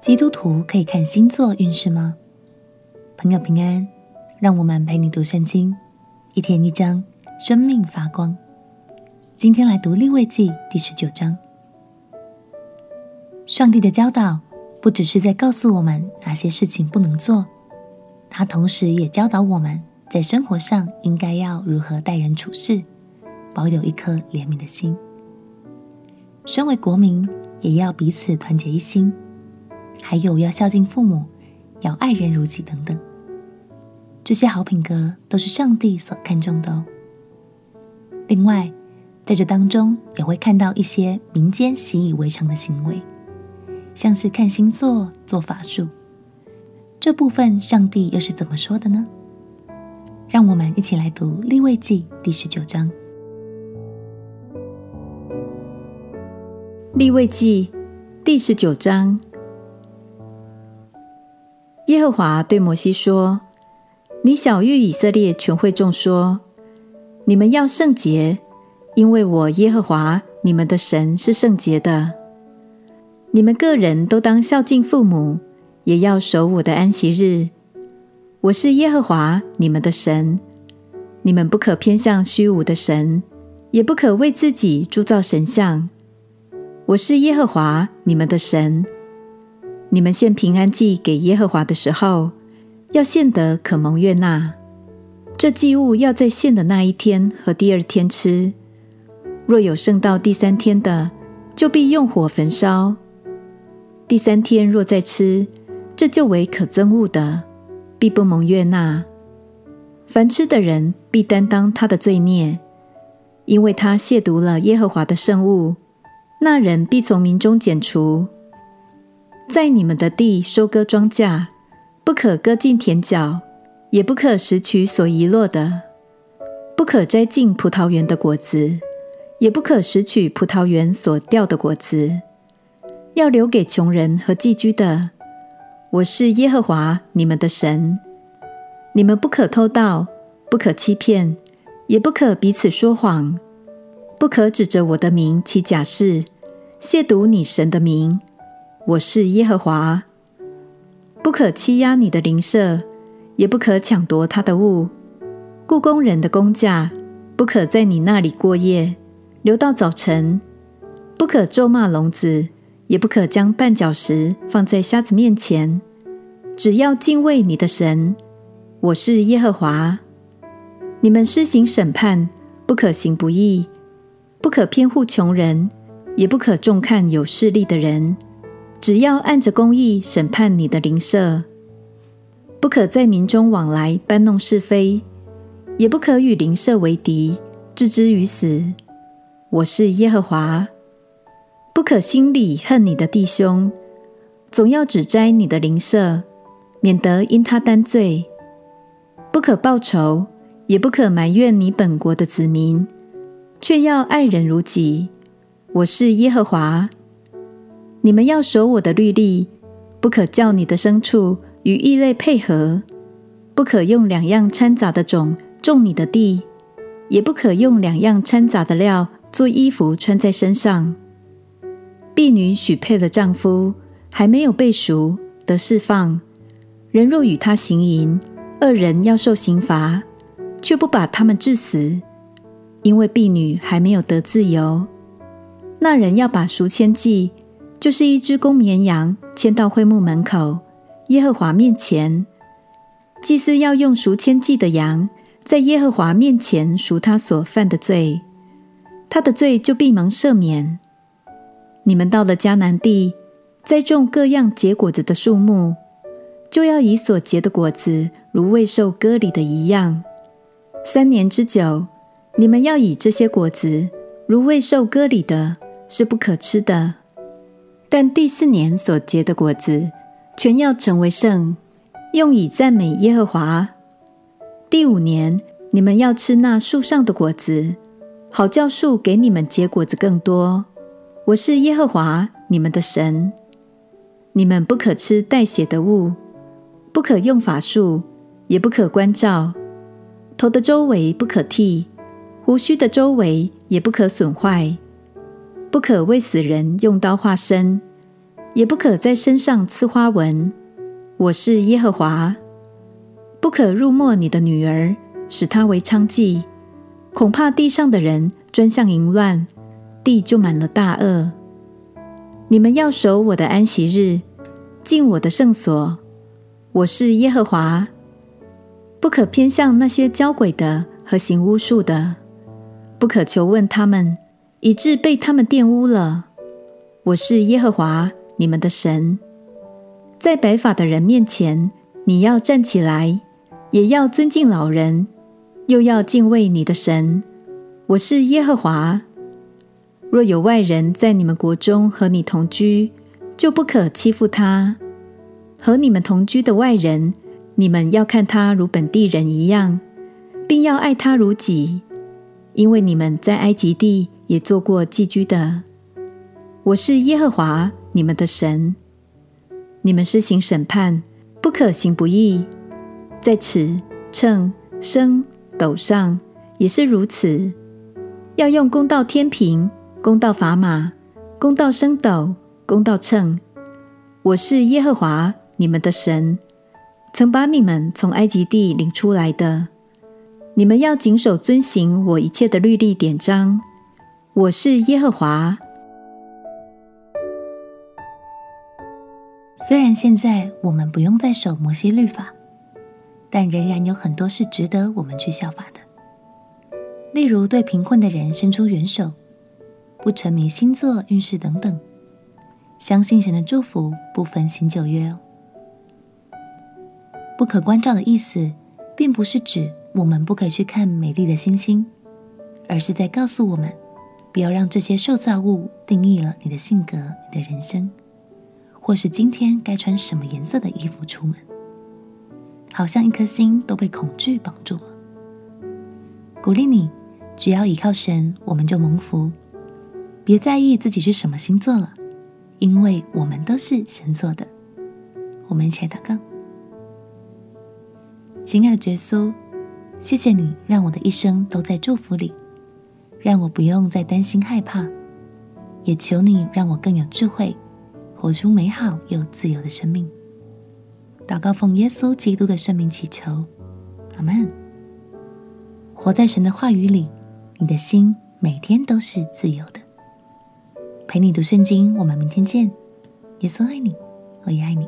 基督徒可以看星座运势吗？朋友平安，让我们陪你读圣经，一天一章，生命发光。今天来读利未记第十九章。上帝的教导不只是在告诉我们哪些事情不能做，他同时也教导我们在生活上应该要如何待人处事，保有一颗怜悯的心。身为国民，也要彼此团结一心。还有要孝敬父母，要爱人如己等等，这些好品格都是上帝所看重的哦。另外，在这当中也会看到一些民间习以为常的行为，像是看星座、做法术。这部分上帝又是怎么说的呢？让我们一起来读利未记第十九章。利未记第十九章。耶和华对摩西说：“你晓諭以色列全会众说：你们要圣洁，因为我耶和华你们的神是圣洁的。你们个人都当孝敬父母，也要守我的安息日。我是耶和华你们的神，你们不可偏向虚无的神，也不可为自己铸造神像。我是耶和华你们的神。”你们献平安祭给耶和华的时候，要献得可蒙悦纳。这祭物要在献的那一天和第二天吃。若有剩到第三天的，就必用火焚烧。第三天若再吃，这就为可憎恶的，必不蒙悦纳。凡吃的人必担当他的罪孽，因为他亵渎了耶和华的圣物，那人必从民中剪除。在你们的地收割庄稼，不可割尽田角，也不可拾取所遗落的；不可摘尽葡萄园的果子，也不可拾取葡萄园所掉的果子，要留给穷人和寄居的。我是耶和华你们的神。你们不可偷盗，不可欺骗，也不可彼此说谎，不可指着我的名起假誓，亵渎你神的名。我是耶和华，不可欺压你的邻舍，也不可抢夺他的物。雇工人的工价不可在你那里过夜，留到早晨。不可咒骂聋子，也不可将绊脚石放在瞎子面前。只要敬畏你的神。我是耶和华。你们施行审判，不可行不义，不可偏护穷人，也不可重看有势力的人。只要按着公义审判你的邻舍，不可在民中往来搬弄是非，也不可与邻舍为敌，置之于死。我是耶和华。不可心里恨你的弟兄，总要指摘你的邻舍，免得因他担罪。不可报仇，也不可埋怨你本国的子民，却要爱人如己。我是耶和华。你们要守我的律例，不可叫你的牲畜与异类配合，不可用两样掺杂的种种你的地，也不可用两样掺杂的料做衣服穿在身上。婢女许配的丈夫，还没有被赎得释放，人若与他行淫，二人要受刑罚，却不把他们治死，因为婢女还没有得自由。那人要把赎愆祭。就是一只公绵羊牵到会幕门口，耶和华面前，祭司要用赎愆祭的羊，在耶和华面前赎他所犯的罪，他的罪就必蒙赦免。你们到了迦南地，栽种各样结果子的树木，就要以所结的果子如未受割礼的一样，三年之久，你们要以这些果子如未受割礼的，是不可吃的。但第四年所结的果子，全要成为圣，用以赞美耶和华。第五年，你们要吃那树上的果子，好叫树给你们结果子更多。我是耶和华你们的神。你们不可吃带血的物，不可用法术，也不可关照。头的周围不可剃，胡须的周围也不可损坏。不可为死人用刀划身，也不可在身上刺花纹。我是耶和华。不可辱没你的女儿，使她为娼妓，恐怕地上的人专向淫乱，地就满了大恶。你们要守我的安息日，进我的圣所。我是耶和华。不可偏向那些交鬼的和行巫术的，不可求问他们，以致被他们玷污了。我是耶和华你们的神。在白发的人面前，你要站起来。也要尊敬老人，又要敬畏你的神。我是耶和华。若有外人在你们国中和你同居，就不可欺负他。和你们同居的外人，你们要看他如本地人一样，并要爱他如己，因为你们在埃及地也做过寄居的。我是耶和华你们的神。你们施行审判，不可行不义。在尺、秤、升、斗上也是如此，要用公道天平、公道砝码、公道升斗、公道秤。我是耶和华你们的神，曾把你们从埃及地领出来的。你们要谨守遵行我一切的律例典章。我是耶和华。虽然现在我们不用再守摩西律法。但仍然有很多是值得我们去效法的，例如对贫困的人伸出援手，不沉迷星座运势等等，相信神的祝福不分新旧约哦。不可关照的意思，并不是指我们不可以去看美丽的星星，而是在告诉我们，不要让这些受造物定义了你的性格、你的人生，或是今天该穿什么颜色的衣服出门。好像一颗心都被恐惧绑住了。鼓励你，只要依靠神，我们就蒙福。别在意自己是什么星座了，因为我们都是神做的。我们一起来祷告。亲爱的耶稣，谢谢你让我的一生都在祝福里，让我不用再担心害怕。也求你让我更有智慧，活出美好又自由的生命。祷告奉耶稣基督的圣名祈求，阿门。活在神的话语里，你的心每天都是自由的。陪你读圣经，我们明天见。耶稣爱你，我也爱你。